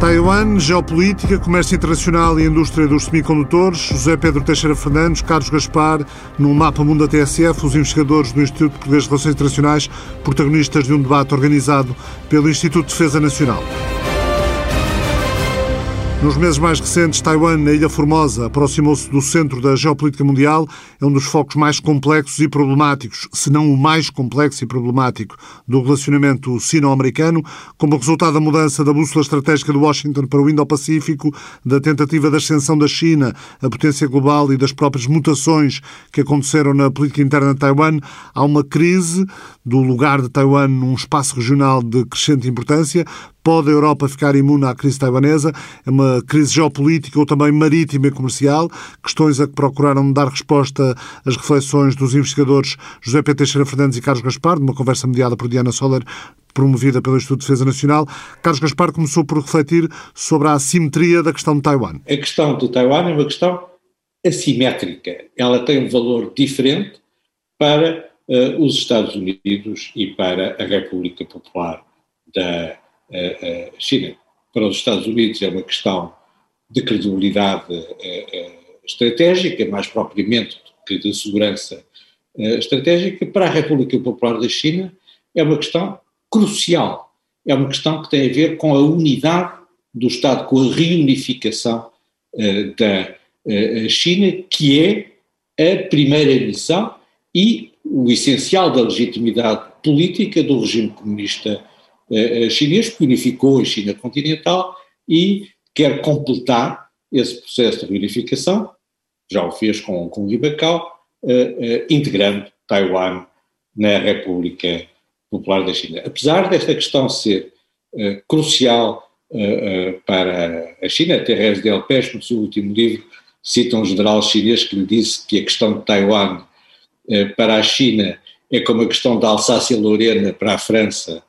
Taiwan, geopolítica, comércio internacional e indústria dos semicondutores. José Pedro Teixeira Fernandes, Carlos Gaspar, no Mapa Mundo da TSF, os investigadores do Instituto Português de Relações Internacionais, protagonistas de um debate organizado pelo Instituto de Defesa Nacional. Nos meses mais recentes, Taiwan, na Ilha Formosa, aproximou-se do centro da geopolítica mundial. É um dos focos mais complexos e problemáticos, se não o mais complexo e problemático, do relacionamento sino-americano, como resultado da mudança da bússola estratégica de Washington para o Indo-Pacífico, da tentativa de ascensão da China, a potência global e das próprias mutações que aconteceram na política interna de Taiwan. Há uma crise do lugar de Taiwan num espaço regional de crescente importância. Pode a Europa ficar imune à crise taiwanesa? É uma crise geopolítica ou também marítima e comercial? Questões a que procuraram dar resposta as reflexões dos investigadores José P. Teixeira Fernandes e Carlos Gaspar, numa conversa mediada por Diana Soller, promovida pelo Instituto de Defesa Nacional. Carlos Gaspar começou por refletir sobre a assimetria da questão de Taiwan. A questão de Taiwan é uma questão assimétrica. Ela tem um valor diferente para uh, os Estados Unidos e para a República Popular da uh, China. Para os Estados Unidos é uma questão de credibilidade estratégica, mais propriamente que de segurança estratégica. Para a República Popular da China é uma questão crucial. É uma questão que tem a ver com a unidade do Estado, com a reunificação da China, que é a primeira missão e o essencial da legitimidade política do regime comunista uh, chinês, que unificou a China continental e quer completar esse processo de reunificação, já o fez com, com o Macau, uh, uh, integrando Taiwan na República Popular da China. Apesar desta questão ser crucial para a China, até Rez Delpech, no seu último livro, cita um general chinês que lhe disse que a questão de Taiwan eh, para a China é como a questão da Alsácia-Lorena para a França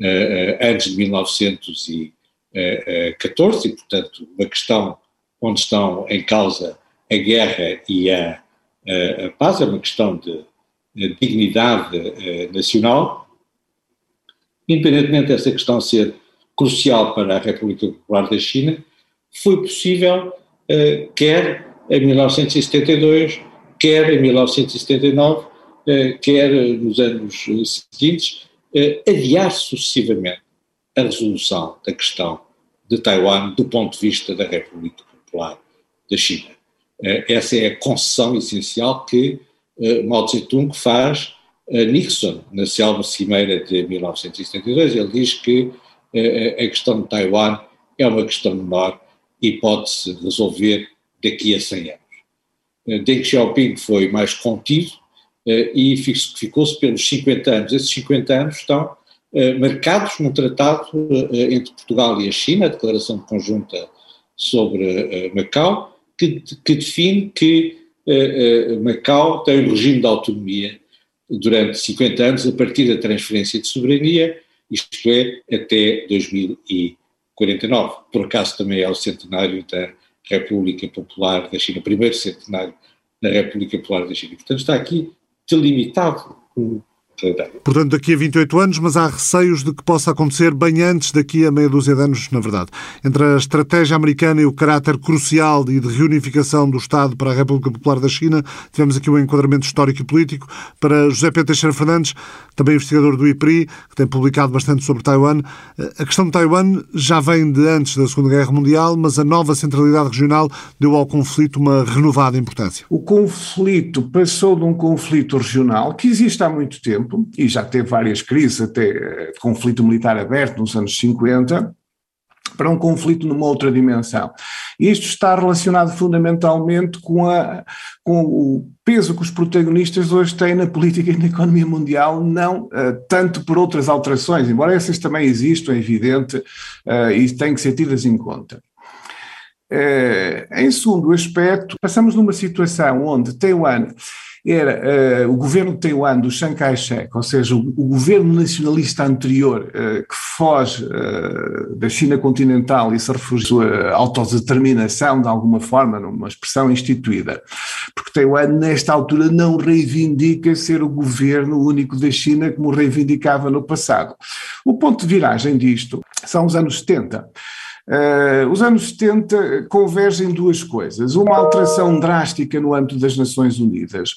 eh, eh, antes de 1914, e portanto uma questão onde estão em causa a guerra e a, a, a paz, é uma questão de, de dignidade nacional, independentemente dessa questão ser crucial para a República Popular da China, foi possível, quer em 1972, quer em 1979, eh, quer nos anos seguintes, eh, adiar sucessivamente a resolução da questão de Taiwan do ponto de vista da República Popular da China. Eh, essa é a concessão essencial que Mao Tse-tung faz a Nixon na célebre cimeira de 1972. Ele diz que a questão de Taiwan é uma questão menor e pode-se resolver daqui a 100 anos. Eh, Deng Xiaoping foi mais contido eh, e ficou-se pelos 50 anos. Esses 50 anos estão eh, marcados num tratado entre Portugal e a China, a Declaração Conjunta sobre Macau, que, que define que Macau tem um regime de autonomia durante 50 anos a partir da transferência de soberania, isto é, até 2049. Por acaso também é o centenário da República Popular da China, primeiro centenário da República Popular da China. Portanto, está aqui delimitado o Portanto, daqui a 28 anos, mas há receios de que possa acontecer bem antes daqui a meia dúzia de anos, na verdade. Entre a estratégia americana e o caráter crucial e de reunificação do Estado para a República Popular da China, tivemos aqui um enquadramento histórico e político. Para José Pedro Teixeira Fernandes, também investigador do IPRI, que tem publicado bastante sobre Taiwan, a questão de Taiwan já vem de antes da Segunda Guerra Mundial, mas a nova centralidade regional deu ao conflito uma renovada importância. O conflito passou de um conflito regional que existe há muito tempo tempo, e já teve várias crises, até eh, conflito militar aberto nos anos 50, para um conflito numa outra dimensão. Isto está relacionado fundamentalmente com, a, com o peso que os protagonistas hoje têm na política e na economia mundial, não uh, tanto por outras alterações, embora essas também existam, é evidente, uh, e têm que ser tidas em conta. Uh, em segundo aspecto, passamos numa situação onde Taiwan era uh, o governo de Taiwan do Chiang Kai-shek, ou seja, o, o, governo nacionalista anterior uh, que foge uh, da China continental e se refugia à autodeterminação de alguma forma, numa expressão instituída. Porque Taiwan, nesta altura, não reivindica ser o governo único da China como reivindicava no passado. O ponto de viragem disto são os anos 70 Uh, os anos 70 convergem duas coisas. Uma alteração drástica no âmbito das Nações Unidas,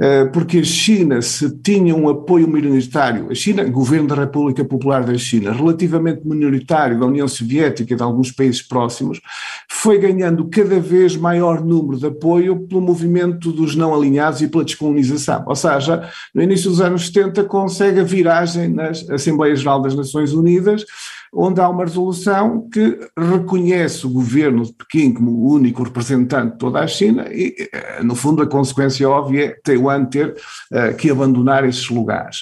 uh, porque a China, se tinha um apoio minoritário, a China, governo da República Popular da China, relativamente minoritário da União Soviética e de alguns países próximos, foi ganhando cada vez maior número de apoio pelo movimento dos não alinhados e pela descolonização. Ou seja, no início dos anos 70 consegue a viragem nas Assembleias Geral das Nações Unidas, onde há uma resolução que reconhece o governo de Pequim como o único representante de toda a China e, eh, no fundo, a consequência óbvia é Taiwan ter uh, que abandonar esses lugares.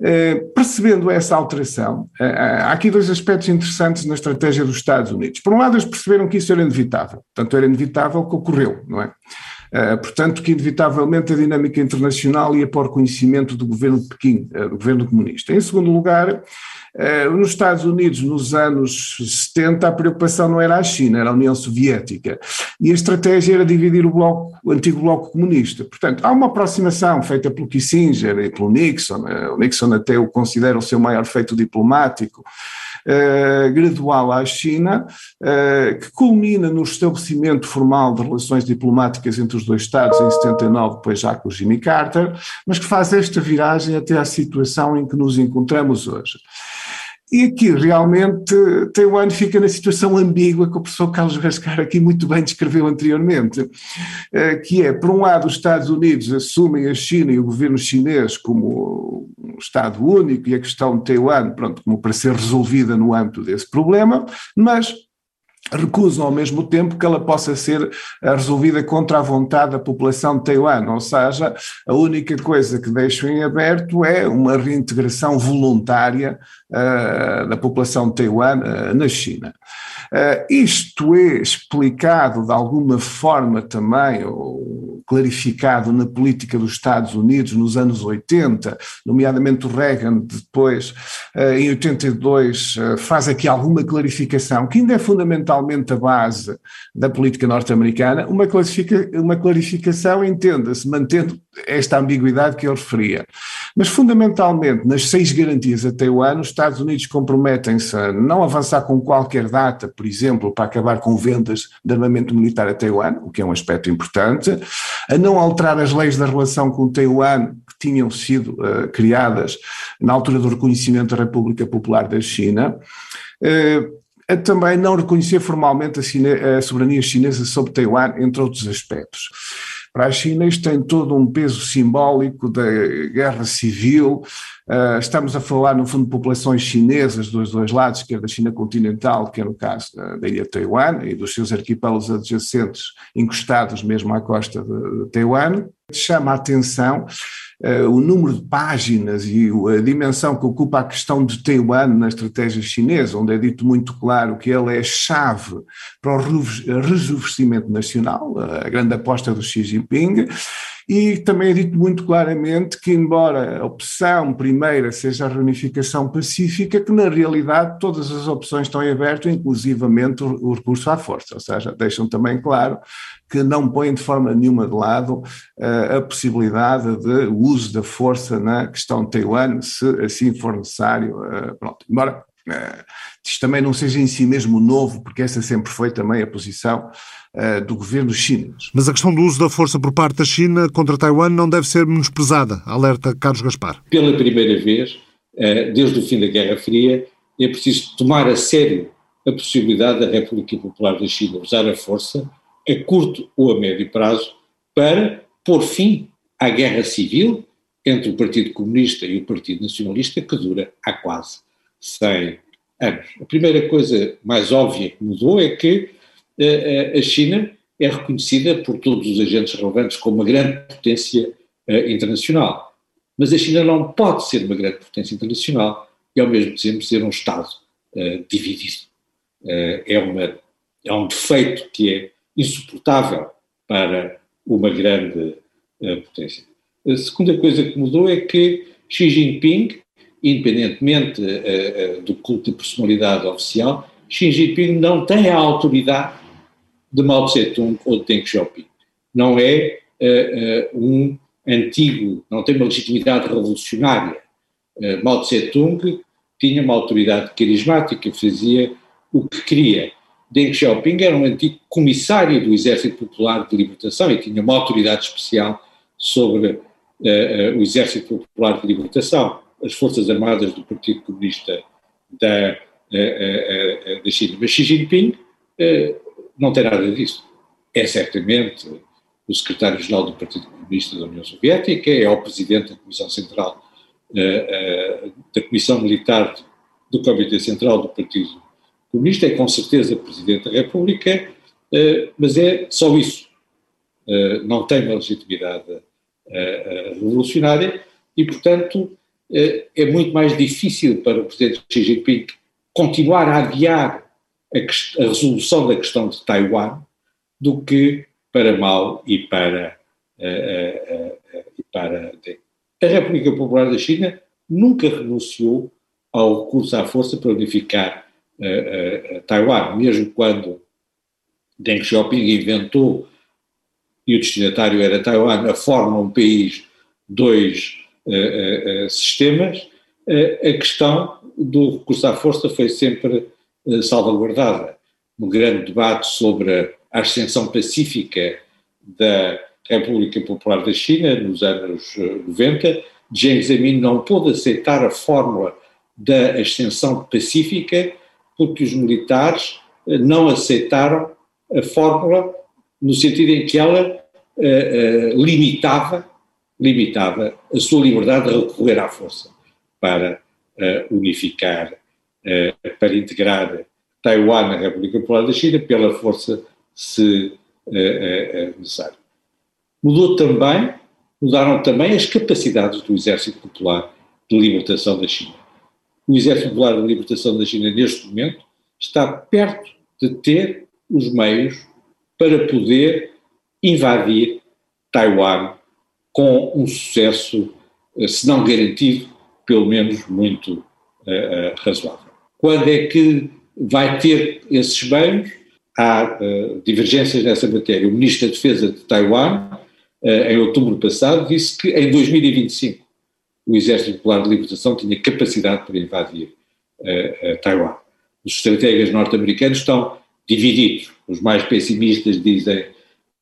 Uh, percebendo essa alteração, uh, há aqui dois aspectos interessantes na estratégia dos Estados Unidos. Por um lado, eles perceberam que isso era inevitável, portanto, era inevitável que ocorreu, não é? Uh, portanto, que inevitavelmente a dinâmica internacional ia para o conhecimento do governo de Pequim, uh, do governo comunista. Em segundo lugar, nos Estados Unidos, nos anos 70, a preocupação não era a China, era a União Soviética. E a estratégia era dividir o, bloco, o antigo bloco comunista. Portanto, há uma aproximação feita pelo Kissinger e pelo Nixon, o Nixon até o considera o seu maior feito diplomático, uh, gradual à China, uh, que culmina no estabelecimento formal de relações diplomáticas entre os dois Estados em 79, depois já com Jimmy Carter, mas que faz esta viragem até à situação em que nos encontramos hoje. E aqui realmente Taiwan fica na situação ambígua que o professor Carlos Rascar aqui muito bem descreveu anteriormente, eh, que é, por um lado, os Estados Unidos assumem a China e o governo chinês como um Estado único e a questão de Taiwan, pronto, como para ser resolvida no âmbito desse problema, mas recusam ao mesmo tempo que ela possa ser eh, resolvida contra a vontade da população de Taiwan, ou seja, a única coisa que deixam em aberto é uma reintegração voluntária uh, da população de Taiwan uh, na China. Uh, isto é explicado de alguma forma também, ou clarificado na política dos Estados Unidos nos anos 80, nomeadamente o Reagan depois, em 82, faz aqui alguma clarificação que ainda é fundamental fundamentalmente a base da política norte-americana, uma, uma clarificação, entenda-se, mantendo esta ambiguidade que eu referia. Mas, fundamentalmente, nas seis garantias até o ano, os Estados Unidos comprometem-se a não avançar com qualquer data, por exemplo, para acabar com vendas de armamento militar a Taiwan, o que é um aspecto importante, a não alterar as leis da relação com Taiwan que tinham sido uh, criadas na altura do reconhecimento da República Popular da China, uh, a também não reconhecer formalmente a, a soberania chinesa sobre Taiwan, entre outros aspectos. Para a China, isto tem todo um peso simbólico da guerra civil. Uh, estamos a falar, no fundo, de populações chinesas dos dois lados, quer da China continental, que é no caso da, ilha Taiwan, e dos seus arquipélagos adjacentes, encostados mesmo à costa de, de Taiwan. Chama a atenção uh, o número de páginas e a dimensão que ocupa a questão de Taiwan na estratégia chinesa, onde é dito muito claro que ele é chave para o rejuvenescimento nacional, a grande aposta do Xi Jinping, e também é dito muito claramente que, embora a opção primeira seja a reunificação pacífica, que na realidade todas as opções estão em aberto, inclusivamente o recurso à força, ou seja, deixam também claro que não põem de forma nenhuma de lado uh, a possibilidade de uso da força na questão de Taiwan, se assim for necessário. Uh, pronto, embora uh, isto também não seja em si mesmo novo, porque essa sempre foi também a posição uh, do governo chinês. Mas a questão do uso da força por parte da China contra Taiwan não deve ser menosprezada, alerta Carlos Gaspar. Pela primeira vez, uh, desde o fim da Guerra Fria, é preciso tomar a sério a possibilidade da República Popular da China usar a força a curto ou a médio prazo para pôr fim à guerra civil entre o Partido Comunista e o Partido Nacionalista que dura há quase 100 anos. A primeira coisa mais óbvia que mudou é que uh, a China é reconhecida por todos os agentes relevantes como uma grande potência uh, internacional. Mas a China não pode ser uma grande potência internacional e, ao mesmo tempo, ser um Estado uh, dividido. é, uma, é um defeito que é insuportável para uma grande potência. A segunda coisa que mudou é que Xi Jinping independentemente uh, uh, do culto de personalidade oficial, Xi Jinping não tem a autoridade de Mao Tse-tung ou de Deng Xiaoping. Não é uh, um antigo, não tem uma legitimidade revolucionária. Mao Tse-tung tinha uma autoridade carismática, fazia o que queria. Deng Xiaoping era um antigo comissário do Exército Popular de Libertação e tinha uma autoridade especial sobre uh, uh, o Exército Popular de Libertação, as Forças Armadas do Partido Comunista da, uh, da China. Mas Xi Jinping não tem nada disso. É certamente o secretário-geral do Partido Comunista da União Soviética, é o presidente da Comissão Central, da Comissão Militar do Comitê Central do Partido Comunista, é com certeza presidente da República, mas é só isso. Não tem uma legitimidade revolucionária e, portanto, é muito mais difícil para o presidente Xi Jinping continuar a adiar a, a resolução da questão de Taiwan do que para Mao e para, e para a República Popular da China nunca renunciou ao recurso à força para unificar Taiwan, mesmo quando Deng Xiaoping inventou e o destinatário era Taiwan, a forma um país, dois sistemas, a questão do recurso à força foi sempre salvaguardada. No grande debate sobre a ascensão pacífica da República Popular da China, nos anos 90, Jiang Zemin não pôde aceitar a fórmula da ascensão pacífica porque os militares não aceitaram a fórmula no sentido em que ela uh, uh, limitava, limitava a sua liberdade de recorrer à força para unificar, para integrar Taiwan na República Popular da China pela força se necessário. Mudou também, mudaram também as capacidades do Exército Popular de Libertação da China. O Exército Popular de Libertação da China, neste momento, está perto de ter os meios para poder invadir Taiwan com um sucesso, eh, se não garantido, pelo menos muito uh, razoável. Quando é que vai ter esses meios? Há uh, divergências nessa matéria. O Ministro da Defesa de Taiwan, uh, em outubro passado, disse que em 2025 o Exército Popular de Libertação tinha capacidade para invadir Taiwan. Os estrategas norte-americanos estão divididos. Os mais pessimistas dizem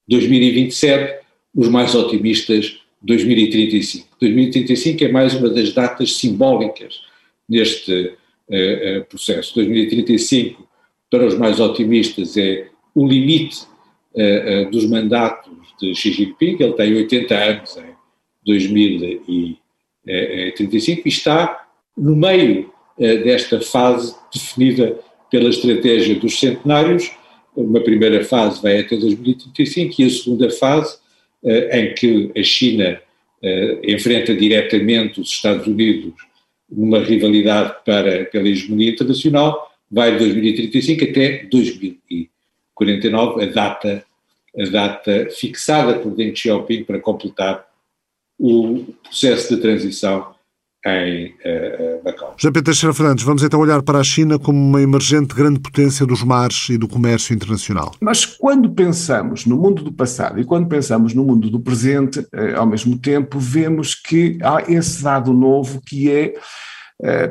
2027, os mais otimistas 2035. 2035 é mais uma das datas simbólicas neste uh, uh, processo. 2035, para os mais otimistas, é o limite uh, dos mandatos de Xi Jinping, ele tem 80 anos em 2035 e está no meio desta fase definida pela estratégia dos centenários. Uma primeira fase vai até 2035 e a segunda fase, eh, em que a China eh, enfrenta diretamente os Estados Unidos numa rivalidade para, pela hegemonia internacional, vai de 2035 até 2049, a data, a data fixada por Deng Xiaoping para completar o processo de transição em uh, Macau. José Pedro Teixeira Fernandes, vamos então olhar para a China como uma emergente grande potência dos mares e do comércio internacional. Mas quando pensamos no mundo do passado e quando pensamos no mundo do presente, eh, ao mesmo tempo, vemos que há esse dado novo que é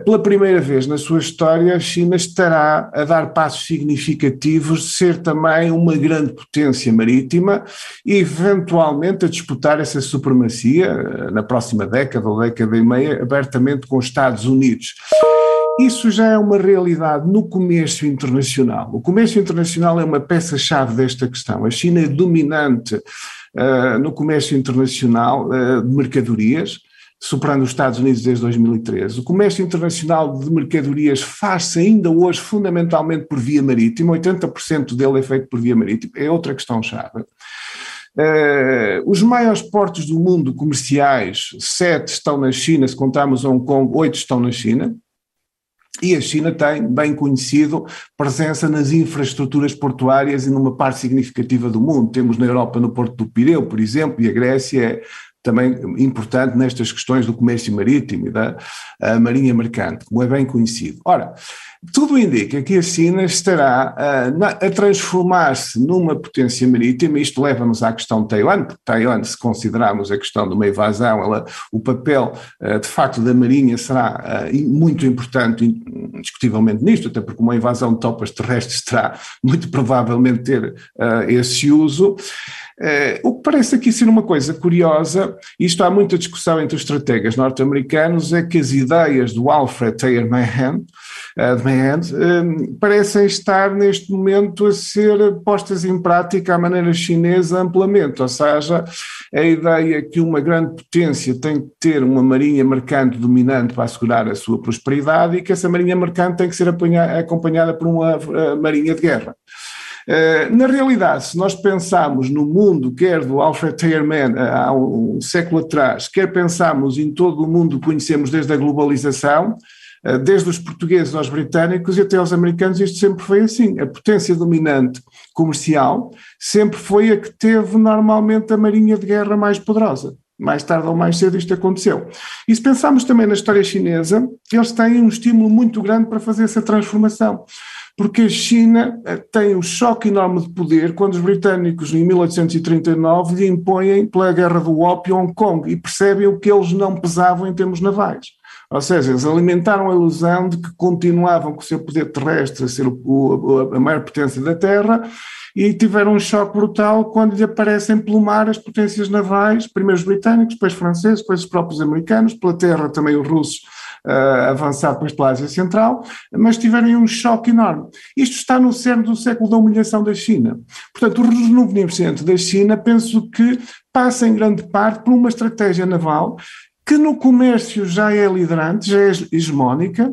pela primeira vez na sua história, a China estará a dar passos significativos de ser também uma grande potência marítima e eventualmente a disputar essa supremacia eh, na próxima década ou década e meia abertamente com os Estados Unidos. Isso já é uma realidade no comércio internacional. O comércio internacional é uma peça-chave desta questão. A China é dominante uh, no comércio internacional uh, de mercadorias superando os Estados Unidos desde 2013. O comércio internacional de mercadorias faz-se ainda hoje fundamentalmente por via marítima, 80% dele é feito por via marítima, é outra questão-chave. Uh, os maiores portos do mundo comerciais, sete estão na China, se contarmos Hong Kong, oito estão na China. E a China tem, bem conhecido, presença nas infraestruturas portuárias e numa parte significativa do mundo. Temos na Europa no Porto do Pireu, por exemplo, e a Grécia é também importante nestas questões do comércio marítimo e da marinha mercante, como é bem conhecido. Ora, tudo indica que a China estará a, a transformar-se numa potência marítima, isto leva-nos à questão de Taiwan, porque Taiwan, se considerarmos a questão de uma invasão, ela, o papel de facto da marinha será muito importante, indiscutivelmente nisto, até porque uma invasão de tropas terrestres terá muito provavelmente ter esse uso. Uh, o que parece aqui ser uma coisa curiosa, e isto há muita discussão entre os estrategas norte-americanos, é que as ideias do Alfred Thayer Mahan, Mahan uh, parecem estar neste momento a ser postas em prática à maneira chinesa amplamente, ou seja, a ideia que uma grande potência tem que ter uma marinha mercante dominante para assegurar a sua prosperidade e que essa marinha mercante tem que ser acompanhada por uma marinha de guerra. Eh, na realidade, se nós pensarmos no mundo, quer do Alfred Tayerman eh, há um século atrás, quer pensarmos em todo o mundo que conhecemos desde a globalização, eh, desde os portugueses aos britânicos e até aos americanos, isto sempre foi assim. A potência dominante comercial sempre foi a que teve normalmente a marinha de guerra mais poderosa. Mais tarde ou mais cedo isto aconteceu. E se pensarmos também na história chinesa, eles têm um estímulo muito grande para fazer essa transformação porque a China eh, tem um choque enorme de poder quando os britânicos, em 1839, lhe impõem, pela guerra do ópio, Hong Kong e percebem o que eles não pesavam em termos navais. Ou seja, eles alimentaram a ilusão de que continuavam com o seu poder terrestre a ser o, a maior potência da Terra e tiveram um choque brutal quando lhe aparecem pelo mar as potências navais, primeiro os britânicos, depois os franceses, depois os próprios americanos, pela terra também os russos uh, avançar depois pela Ásia Central, mas tiveram um choque enorme. Isto está no cerne do século da humilhação da China. Portanto, o renovo da China penso que passa em grande parte por uma estratégia naval que no comércio já é liderante, já é hegemónica,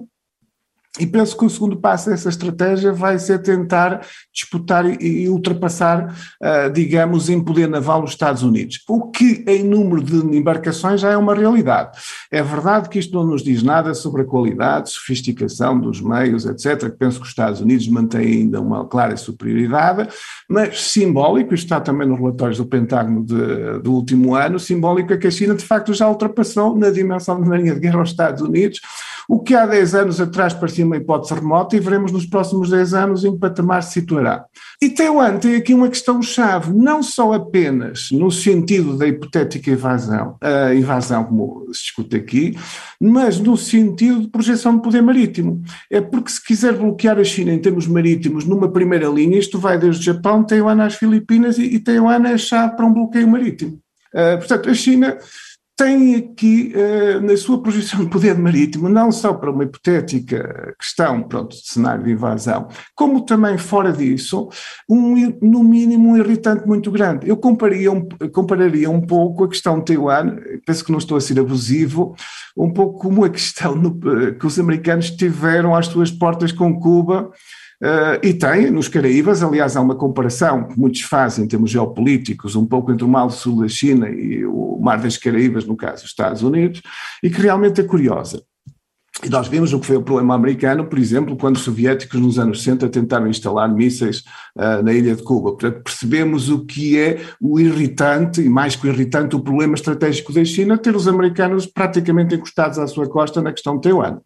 e penso que o segundo passo dessa estratégia vai ser tentar disputar e, ultrapassar, uh, digamos, em poder naval os Estados Unidos. O que em número de embarcações já é uma realidade. É verdade que isto não nos diz nada sobre a qualidade, sofisticação dos meios, etc., que penso que os Estados Unidos mantêm ainda uma clara superioridade, mas simbólico, isto está também nos relatórios do Pentágono de, do último ano, simbólico é que a China de facto já ultrapassou na dimensão de marinha de guerra os Estados Unidos, o que há 10 anos atrás parecia uma hipótese remota e veremos nos próximos 10 anos em que patamar se situará. E Taiwan tem aqui uma questão-chave, não só apenas no sentido da hipotética invasão, a invasão como se discute aqui, mas no sentido de projeção de poder marítimo. É porque se quiser bloquear a China em termos marítimos numa primeira linha, isto vai desde o Japão, Taiwan às Filipinas e, e Taiwan é a chave para um bloqueio marítimo. Uh, portanto, a China tem aqui, uh, na sua projeção de poder marítimo, não só para uma hipotética questão, pronto, de cenário de invasão, como também fora disso, um, no mínimo um irritante muito grande. Eu compararia um, compararia um pouco a questão de Taiwan, penso que não estou a ser abusivo, um pouco como a questão no, que os americanos tiveram às suas portas com Cuba, Uh, e tem nos Caraíbas, aliás, há uma comparação que muitos fazem em termos geopolíticos, um pouco entre o Mar do Sul da China e o Mar das Caraíbas, no caso dos Estados Unidos, e que realmente é curiosa. E nós vimos o que foi o problema americano, por exemplo, quando os soviéticos nos anos 60 tentaram instalar mísseis uh, na ilha de Cuba. Portanto, percebemos o que é o irritante, e mais que o irritante, o problema estratégico da China, ter os americanos praticamente encostados à sua costa na questão de Taiwan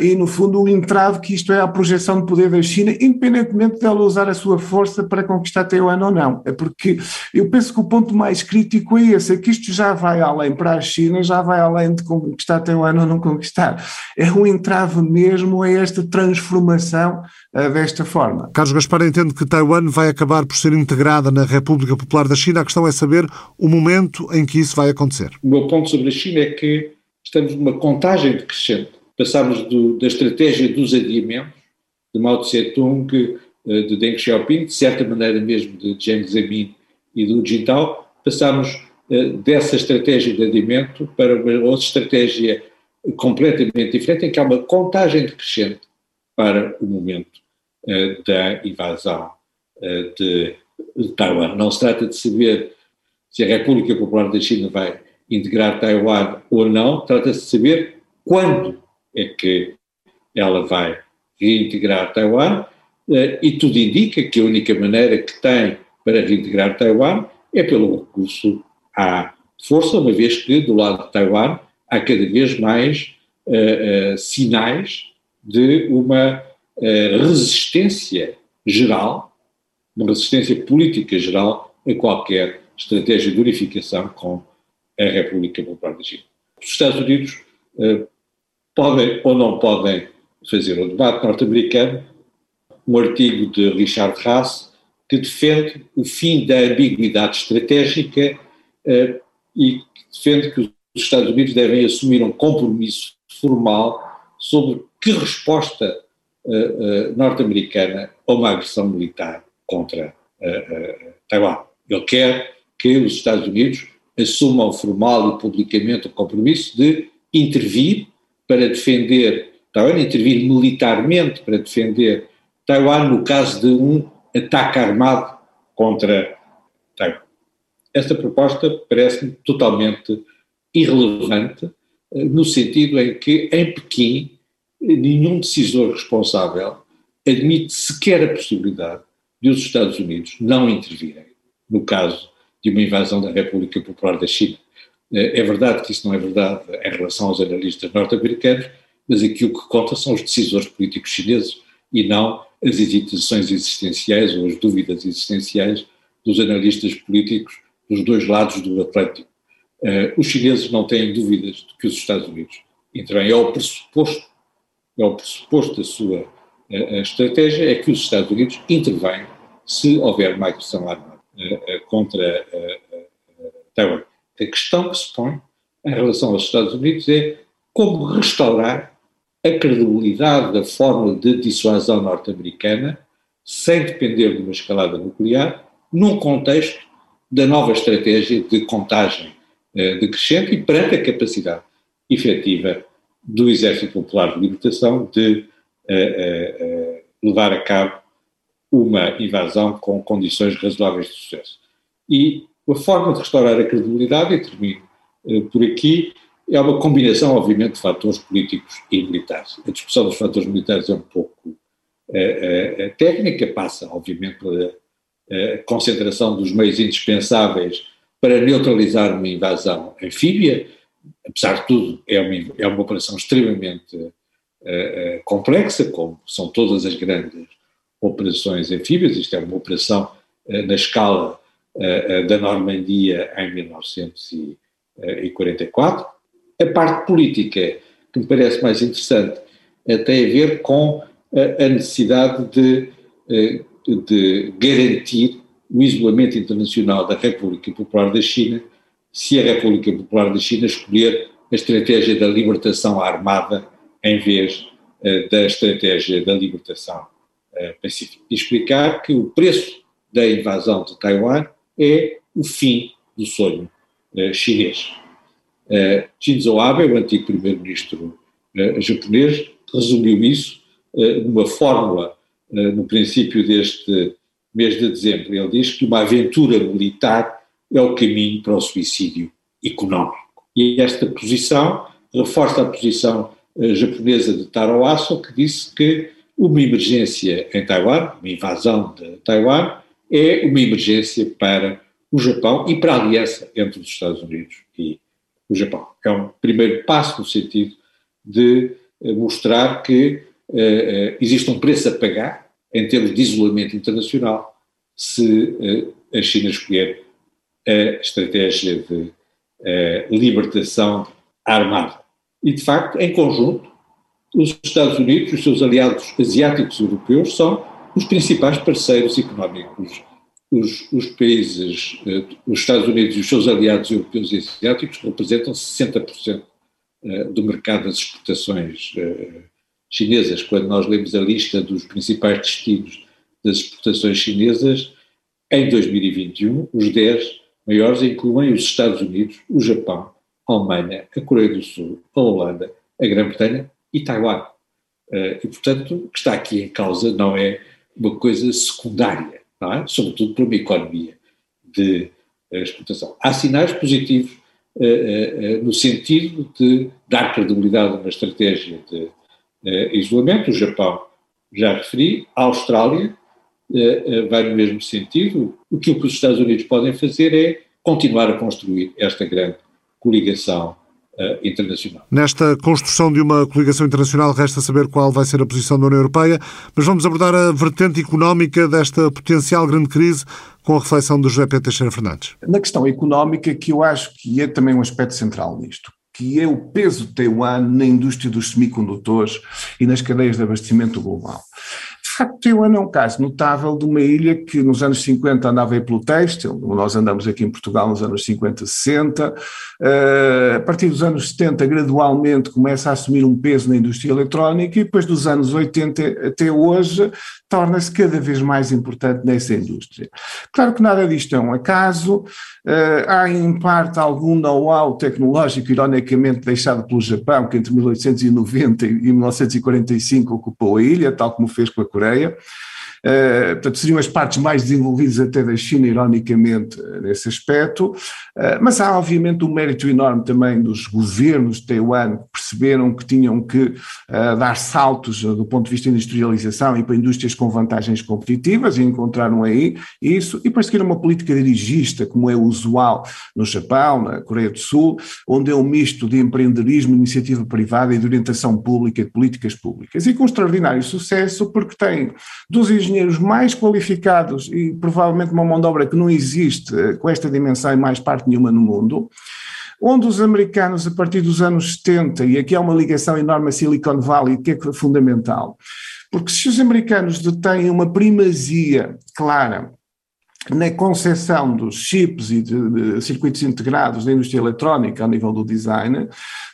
e, no fundo, o entrave que isto é a projeção de poder da China, independentemente dela usar a sua força para conquistar Taiwan ou não. É porque eu penso que o ponto mais crítico é esse, é que isto já vai além para a China, já vai além de conquistar Taiwan ou não conquistar. É um entrave mesmo a esta transformação uh, desta forma. Carlos Gaspar entende que Taiwan vai acabar por ser integrada na República Popular da China. A questão é saber o momento em que isso vai acontecer. O meu ponto sobre a China é que estamos numa contagem decrescente passámos do, da estratégia dos adiamentos, de Mao Tse-tung, eh, de Deng Xiaoping, de certa maneira mesmo de Jiang Zemin e do Jintao, passámos eh, dessa estratégia de adiamento para uma outra estratégia completamente diferente, em que há uma contagem decrescente para o momento uh, da invasão de, de, Taiwan. Não se trata de saber se a República Popular da China vai integrar Taiwan ou não, trata-se de saber quando é que ela vai reintegrar Taiwan eh, e tudo indica que a única maneira que tem para reintegrar Taiwan é pelo recurso à força, uma vez que do lado de Taiwan há cada vez mais uh, uh, sinais de uma uh, resistência geral, uma resistência política geral a qualquer estratégia de unificação com a República Popular da China. Os Estados Unidos podem ou não podem fazer o debate norte-americano, um artigo de Richard Haas que defende o fim da ambiguidade estratégica e defende que os Estados Unidos devem assumir um compromisso formal sobre que resposta uh, uh, norte-americana a uma agressão militar contra Taiwan. Ele quer que os Estados Unidos assumam formal e publicamente o compromisso de intervir para defender Taiwan, intervir militarmente para defender Taiwan no caso de um ataque armado contra Taiwan. Esta proposta parece-me totalmente irrelevante, eh, no sentido em que, em Pequim, nenhum decisor responsável admite sequer a possibilidade de os Estados Unidos não intervirem no caso de uma invasão da República Popular da China. Eh, é verdade que isso não é verdade em relação aos analistas norte-americanos, mas aqui o que conta são os decisores políticos chineses e não as hesitações existenciais ou as dúvidas existenciais dos analistas políticos dos dois lados do Atlântico. Uh, os chineses não têm dúvidas de que os Estados Unidos intervêm. É o pressuposto, é o pressuposto da sua uh, estratégia, é que os Estados Unidos intervêm se houver uma agressão armada uh, contra Taiwan. A questão que se põe em relação aos Estados Unidos é como restaurar a credibilidade da fórmula de dissuasão norte-americana sem depender de uma escalada nuclear, num contexto da nova estratégia de contagem eh, decrescente e perante a capacidade efetiva do Exército Popular de Libertação de eh, eh, levar a cabo uma invasão com condições razoáveis de sucesso. E a forma de restaurar a credibilidade, e termino por aqui, é uma combinação, obviamente, de fatores políticos e militares. A discussão dos fatores militares é um pouco técnica, passa, obviamente, pela concentração dos meios indispensáveis para neutralizar uma invasão anfíbia, apesar de tudo, é uma, é uma operação extremamente complexa, como são todas as grandes operações anfíbias, isto é uma operação na escala da Normandia em 1944. A parte política, que me parece mais interessante, tem a ver com a necessidade de de garantir o isolamento internacional da República Popular da China se a República Popular da China escolher a estratégia da libertação armada em vez da estratégia da libertação pacífica. E explicar que o preço da invasão de Taiwan é o fim do sonho uh, chinês. Shinzo Abe, o antigo primeiro-ministro japonês, resumiu isso numa fórmula no princípio deste mês de dezembro. Ele diz que uma aventura militar é o caminho para o suicídio económico. E esta posição reforça a posição japonesa de Taro Aso, que disse que uma emergência em Taiwan, uma invasão de Taiwan, é uma emergência para o Japão e para a aliança entre os Estados Unidos e o Japão. É um primeiro passo no sentido de eh, mostrar que uh, existe um preço a pagar em termos de isolamento internacional se uh, a China escolher a estratégia de uh, libertação armada. E, de facto, em conjunto, os Estados Unidos, os seus aliados asiáticos e europeus, são os principais parceiros económicos. Os, os países, os Estados Unidos e os seus aliados europeus e asiáticos representam 60% do mercado das exportações chinesas, quando nós lemos a lista dos principais destinos das exportações chinesas, em 2021, os 10 maiores incluem os Estados Unidos, o Japão, a Alemanha, a Coreia do Sul, a Holanda, a Grã-Bretanha e Taiwan. Eh, e, portanto, o que está aqui em causa não é uma coisa secundária, é? sobretudo para uma economia de eh, exportação. Há sinais positivos uh, uh, no sentido de dar credibilidade a uma estratégia de isolamento. O Japão, já referi, a Austrália vai no mesmo sentido. O que os Estados Unidos podem fazer é continuar a construir esta grande coligação internacional. Nesta construção de uma coligação internacional, resta saber qual vai ser a posição da União Europeia, mas vamos abordar a vertente económica desta potencial grande crise com a reflexão do José Pedro Teixeira Fernandes. Na questão económica, que eu acho que é também um aspecto central nisto que é o peso de Taiwan na indústria dos semicondutores e nas cadeias de abastecimento global facto, Taiwan é um caso notável de uma ilha que nos anos 50 andava aí pelo têxtil, nós andamos aqui em Portugal nos anos 50, 60, uh, a partir dos anos 70 gradualmente começa a assumir um peso na indústria eletrónica e depois dos anos 80 até hoje torna-se cada vez mais importante nessa indústria. Claro que nada disto é um acaso, uh, há em parte algum know-how tecnológico ironicamente deixado pelo Japão, que entre 1890 e 1945 ocupou a ilha, tal como fez com a Coreia. Uh, portanto, seriam as partes mais desenvolvidas até da China, ironicamente, nesse aspecto, uh, mas há obviamente um mérito enorme também dos governos de Taiwan que perceberam que tinham que dar saltos do ponto de vista de industrialização e para indústrias com vantagens competitivas e encontraram aí isso, e para seguir uma política dirigista, como é usual no Japão, na Coreia do Sul, onde é um misto de empreendedorismo, iniciativa privada e de orientação pública e de políticas públicas, e com extraordinário sucesso porque tem dos engenheiros engenheiros mais qualificados e provavelmente uma mão de obra que não existe eh, com esta dimensão em mais parte nenhuma no mundo, onde os americanos, a partir dos anos 70, e aqui há uma ligação enorme a Silicon Valley, que é fundamental, porque se os americanos detêm uma primazia clara na concepção dos chips e de, de, circuitos integrados da indústria eletrónica a nível do design,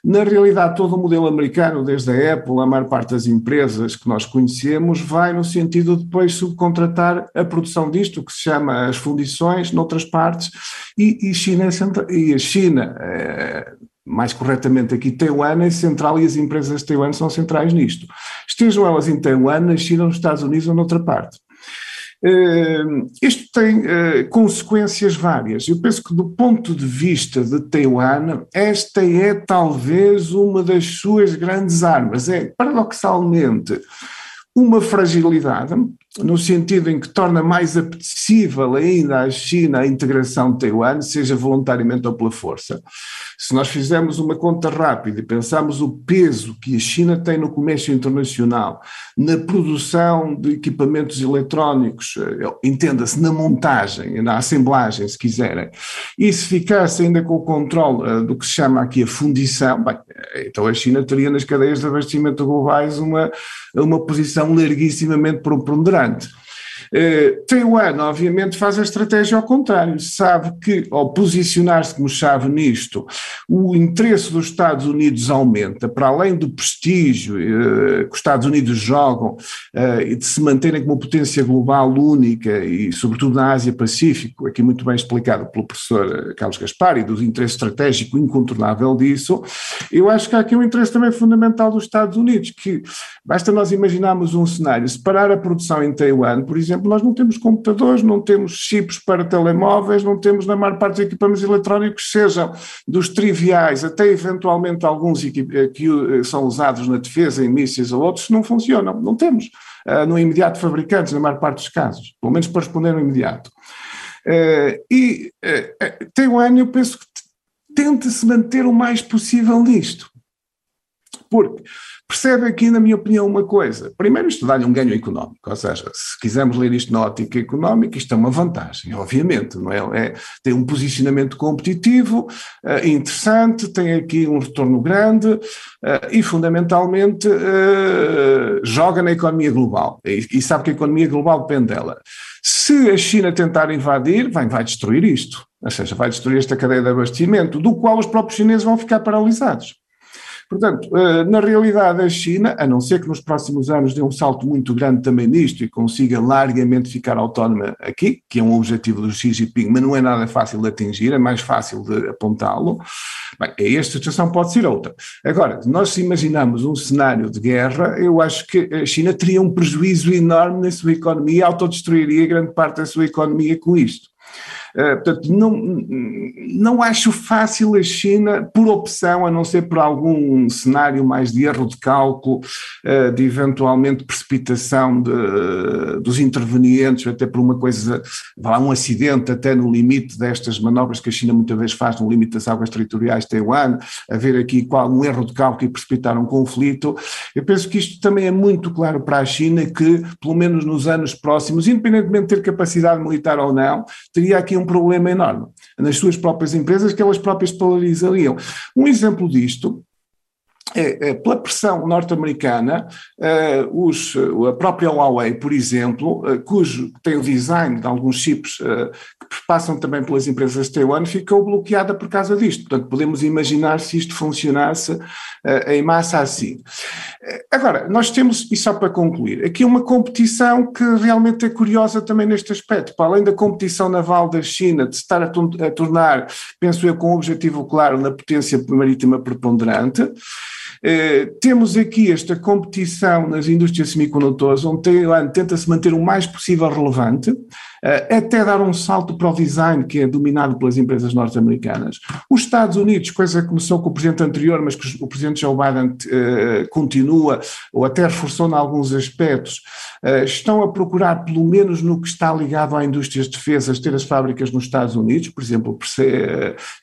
na realidade todo o modelo americano, desde a Apple, a maior parte das empresas que nós conhecemos, vai no sentido de depois subcontratar a produção disto, que se chama as fundições, noutras partes, e, e, China, é e a China, é, mais corretamente aqui Taiwan é central e as empresas de Taiwan são centrais nisto. Estejam elas em Taiwan, na China, nos Estados Unidos ou noutra parte. Uh, isto tem uh, consequências várias. Eu penso que, do ponto de vista de Taiwan, esta é talvez uma das suas grandes armas. É, paradoxalmente, uma fragilidade, no sentido em que torna mais apetecível ainda à China a integração de Taiwan, seja voluntariamente ou pela força. Se nós fizermos uma conta rápida e pensarmos o peso que a China tem no comércio internacional, na produção de equipamentos eletrónicos, eh, entenda-se, na montagem, na assemblagem, se quiserem, e se ficasse ainda com o controle uh, do que se chama aqui a fundição, bem, eh, então a China teria nas cadeias de abastecimento globais uma, uma posição larguissimamente preponderante importante. Uh, Taiwan, obviamente, faz a estratégia ao contrário, sabe que, ao posicionar-se como chave nisto, o interesse dos Estados Unidos aumenta, para além do prestígio uh, que os Estados Unidos jogam uh, e de se manterem como potência global única e, sobretudo, na Ásia-Pacífico, aqui muito bem explicado pelo professor Carlos Gaspar e do interesse estratégico incontornável disso, eu acho que há aqui um interesse também fundamental dos Estados Unidos, que basta nós imaginarmos um cenário, separar a produção em Taiwan, por exemplo, nós não temos computadores, não temos chips para telemóveis, não temos na maior parte equipamentos eletrónicos, sejam dos triviais até eventualmente alguns que eh, são usados na defesa, em mísseis ou outros, não funcionam, não temos. Uh, no imediato fabricantes, na maior parte dos casos, pelo menos para responder no imediato. E Taiwan, eu penso que tenta se manter o mais possível nisto. Porque percebe aqui, na minha opinião, uma coisa. Primeiro, isto dá-lhe um ganho económico, ou seja, se quisermos ler isto na ótica económica, isto é uma vantagem, obviamente, não é? é tem um posicionamento competitivo uh, interessante, tem aqui um retorno grande uh, e, fundamentalmente, uh, joga na economia global. E, e, sabe que a economia global depende dela. Se a China tentar invadir, vai, vai destruir isto, ou seja, vai destruir esta cadeia de abastecimento, do qual os próprios chineses vão ficar paralisados. Portanto, eh, na realidade, a China, a não ser que nos próximos anos dê um salto muito grande também nisto e consiga largamente ficar autónoma aqui, que é um objetivo do Xi Jinping, mas não é nada fácil de atingir, é mais fácil de apontá-lo, bem, esta situação pode ser outra. Agora, nós imaginamos um cenário de guerra, eu acho que a China teria um prejuízo enorme na sua economia, autodestruiria grande parte da sua economia com isto. Uh, portanto, não, não acho fácil a China, por opção, a não ser por algum cenário mais de erro de cálculo, uh, de eventualmente precipitação de, dos intervenientes, até por uma coisa, lá, um acidente até no limite destas manobras que a China muitas vezes faz no limite das águas territoriais de Taiwan, haver aqui um erro de cálculo e precipitar um conflito. Eu penso que isto também é muito claro para a China que, pelo menos nos anos próximos, independentemente de ter capacidade militar ou não, teria aqui um problema enorme nas suas próprias empresas que elas próprias polarizariam. Um exemplo disto é, é, pela pressão norte-americana, uh, os, a própria Huawei, por exemplo, uh, cujo tem o design de alguns chips uh, passam também pelas empresas de Taiwan, ficou bloqueada por causa disto. Portanto, podemos imaginar se isto funcionasse em massa assim. Agora, nós temos, e só para concluir, aqui uma competição que realmente é curiosa também neste aspecto. Para além da competição naval da China, de se estar a, a tornar, penso eu, com um objetivo claro na potência marítima preponderante, eh, temos aqui esta competição nas indústrias semicondutores, onde Taiwan tenta-se manter o mais possível relevante, eh, até dar um salto para o design, que é dominado pelas empresas norte-americanas. Os Estados Unidos, coisa que começou com o presidente anterior, mas que o presidente Joe Biden uh, continua, ou até reforçou em alguns aspectos, uh, estão a procurar, pelo menos no que está ligado à indústria de defesas, ter as fábricas nos Estados Unidos, por exemplo,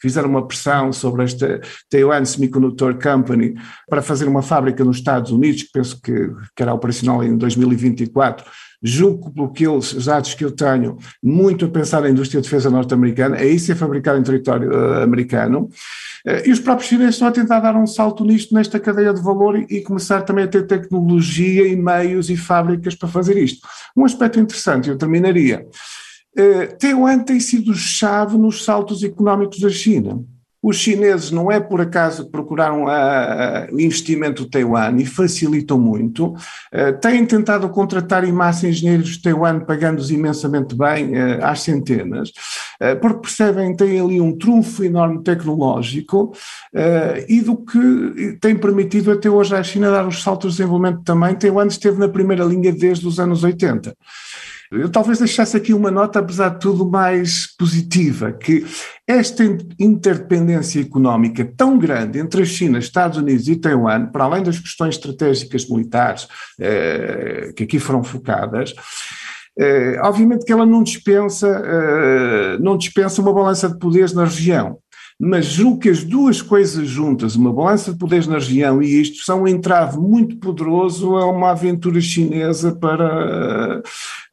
fizeram uma pressão sobre esta Taiwan Semiconductor Company para fazer uma fábrica nos Estados Unidos, que penso que, que era operacional em 2024, julgo pelo que eles, os dados que eu tenho, muito a pensar na indústria de defesa norte-americana, é isso é fabricado em território uh, americano, uh, e os próprios chineses estão a tentar dar um salto nisto, nesta cadeia de valor e, e, começar também a ter tecnologia e meios e fábricas para fazer isto. Um aspecto interessante, eu terminaria, uh, Taiwan tem sido chave nos saltos económicos da China. Os chineses não é por acaso procuraram o investimento de Taiwan e facilitam muito, uh, têm tentado contratar em massa engenheiros de Taiwan pagando-os imensamente bem, às centenas, porque percebem que têm ali um trunfo enorme tecnológico e do que tem permitido até hoje à China dar os saltos de desenvolvimento também. Taiwan esteve na primeira linha desde os anos 80. Eu talvez deixasse aqui uma nota, apesar de tudo, mais positiva, que esta interdependência económica tão grande entre a China, Estados Unidos e Taiwan, para além das questões estratégicas militares eh, que aqui foram focadas, eh, obviamente que ela não dispensa, eh, não dispensa uma balança de poderes na região mas julgo que as duas coisas juntas, uma balança de poderes na região e isto, são um entrave muito poderoso a uma aventura chinesa para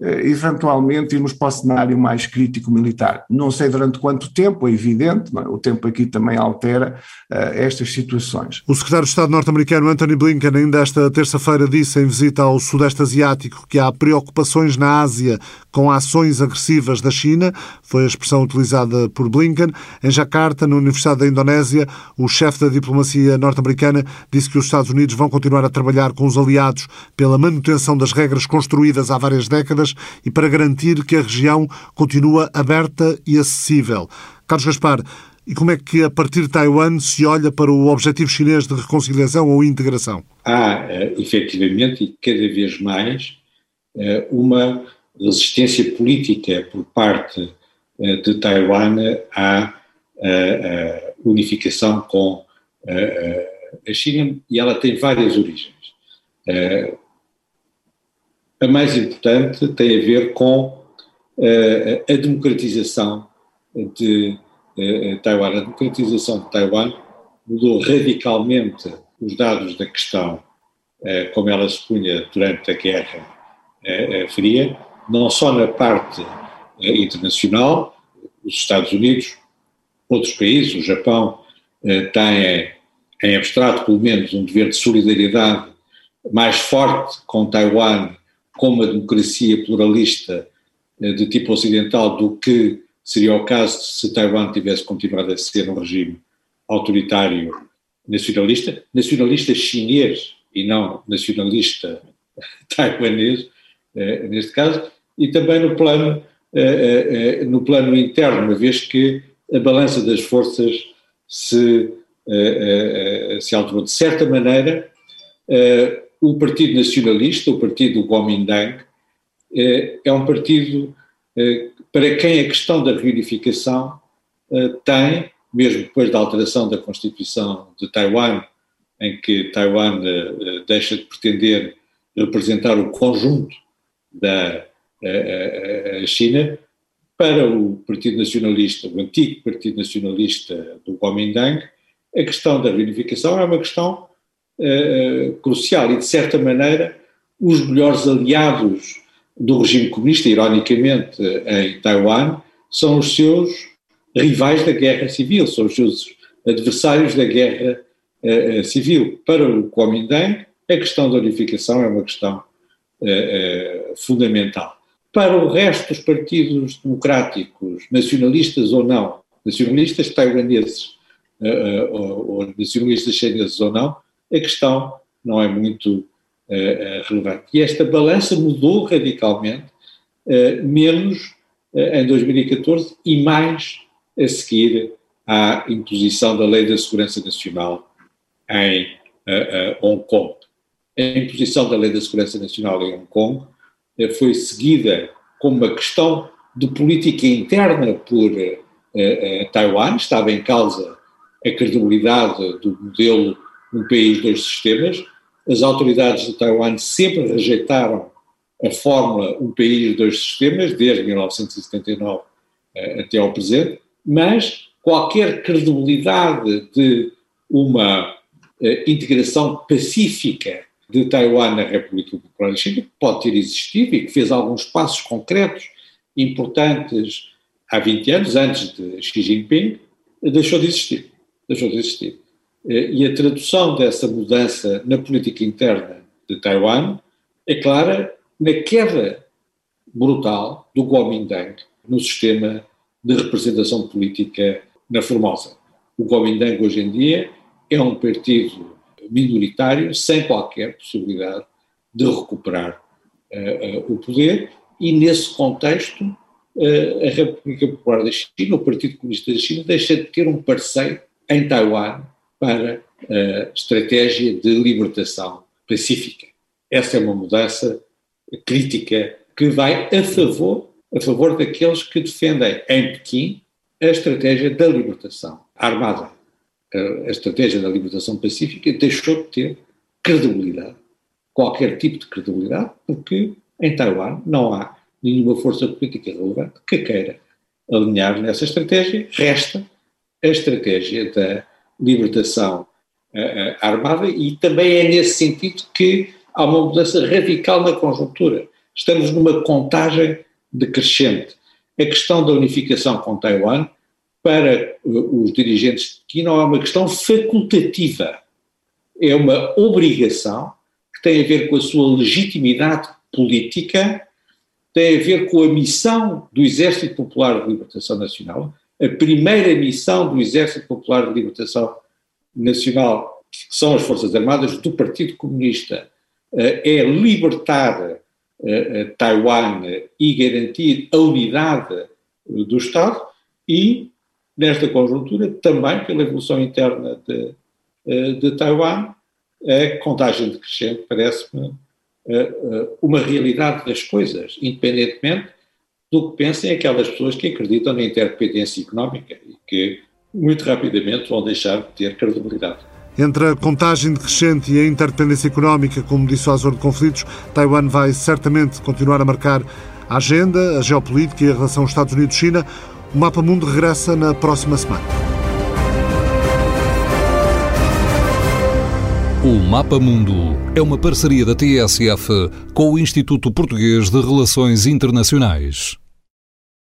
eh, eventualmente irmos para o cenário mais crítico militar. Não sei durante quanto tempo, é evidente, é? o tempo aqui também altera uh, estas situações. O secretário de Estado norte-americano Anthony Blinken ainda esta terça-feira disse em visita ao Sudeste Asiático que há preocupações na Ásia com ações agressivas da China, foi a expressão utilizada por Blinken. Em Jakarta, na Universidade da Indonésia, o chefe da diplomacia norte-americana disse que os Estados Unidos vão continuar a trabalhar com os aliados pela manutenção das regras construídas há várias décadas e para garantir que a região continua aberta e acessível. Carlos Gaspar, e como é que, a partir de Taiwan, se olha para o objetivo chinês de reconciliação ou integração? Há, eh, efetivamente, e cada vez mais, eh, uma resistência política por parte eh, de Taiwan à unificação com a China, e ela tem várias origens. A mais importante tem a ver com uh, a democratização de uh, Taiwan. A democratização de Taiwan mudou radicalmente os dados da questão uh, como ela se punha durante a Guerra Fria, não só na parte internacional, os Estados Unidos, outros países, o Japão, têm, em abstrato pelo menos, um dever de solidariedade mais forte com Taiwan como uma democracia pluralista eh, de tipo ocidental do que seria o caso se Taiwan tivesse continuado a ser um regime autoritário nacionalista, nacionalista chinês e não nacionalista taiwanês, eh, neste caso, e também no plano, eh, no plano interno, uma vez que a balança das forças se, se alterou. De certa maneira, o Partido Nacionalista, o Partido Kuomintang, é um partido para quem a questão da reunificação tem, mesmo depois da alteração da Constituição de Taiwan, em que Taiwan deixa de pretender representar o conjunto da China, para o Partido Nacionalista, o antigo Partido Nacionalista do Kuomintang, a questão da reunificação é uma questão uh, crucial e, de certa maneira, os melhores aliados do regime comunista, ironicamente, em Taiwan, são os seus rivais da guerra civil, são os seus adversários da guerra uh, civil. Para o Kuomintang, a questão da unificação é uma questão uh, fundamental. Para o resto dos partidos democráticos, nacionalistas ou não, nacionalistas taiwaneses uh, ou, ou, nacionalistas chineses ou não, a questão não é muito uh, relevante. E esta balança mudou radicalmente, menos em 2014 e mais a seguir à imposição da Lei da Segurança Nacional em Hong Kong. A imposição da Lei da Segurança Nacional em Hong Kong eh, foi seguida como uma questão de política interna por eh, eh, Taiwan, estava em causa a credibilidade do modelo um país, dois sistemas. As autoridades de Taiwan sempre rejeitaram a fórmula um país, dois sistemas, desde 1979 até ao presente, mas qualquer credibilidade de uma integração pacífica de Taiwan na República Popular da China, que pode ter existido e que fez alguns passos concretos importantes há 20 anos, antes de Xi Jinping, deixou de existir. Deixou de existir. Eh, e a tradução dessa mudança na política interna de Taiwan é clara na queda brutal do Kuomintang no sistema de representação política na Formosa. O Kuomintang hoje em dia é um partido minoritário, sem qualquer possibilidade de recuperar uh, uh, o poder, e nesse contexto uh, a República Popular da China, o Partido Comunista da China, deixa de ter um parceiro em Taiwan para a estratégia de libertação pacífica. Essa é uma mudança crítica que vai a favor, a favor daqueles que defendem em Pequim a estratégia da libertação armada a estratégia da libertação pacífica deixou de ter credibilidade, qualquer tipo de credibilidade, porque em Taiwan não há nenhuma força política relevante que queira alinhar nessa estratégia, resta a estratégia da libertação uh, armada e também é nesse sentido que há uma mudança radical na conjuntura. Estamos numa contagem decrescente. A questão da unificação com Taiwan para os dirigentes de não é uma questão facultativa, é uma obrigação que tem a ver com a sua legitimidade política, tem a ver com a missão do Exército Popular de Libertação Nacional, a primeira missão do Exército Popular de Libertação Nacional, que são as Forças Armadas do Partido Comunista, eh, é libertar eh, eh, Taiwan e garantir a unidade do Estado e nesta conjuntura, também pela evolução interna de, eh, de Taiwan, a contagem decrescente parece-me eh, eh, uma realidade das coisas, independentemente do que pensem aquelas pessoas que acreditam na interdependência económica e que muito rapidamente vão deixar de ter credibilidade. Entre a contagem decrescente e a interdependência económica, como Azor de Conflitos, Taiwan vai certamente continuar a marcar a agenda, a geopolítica e a relação Estados Unidos-China. O Mapa Mundo regressa na próxima semana. O Mapa Mundo é uma parceria da TSF com o Instituto Português de Relações Internacionais.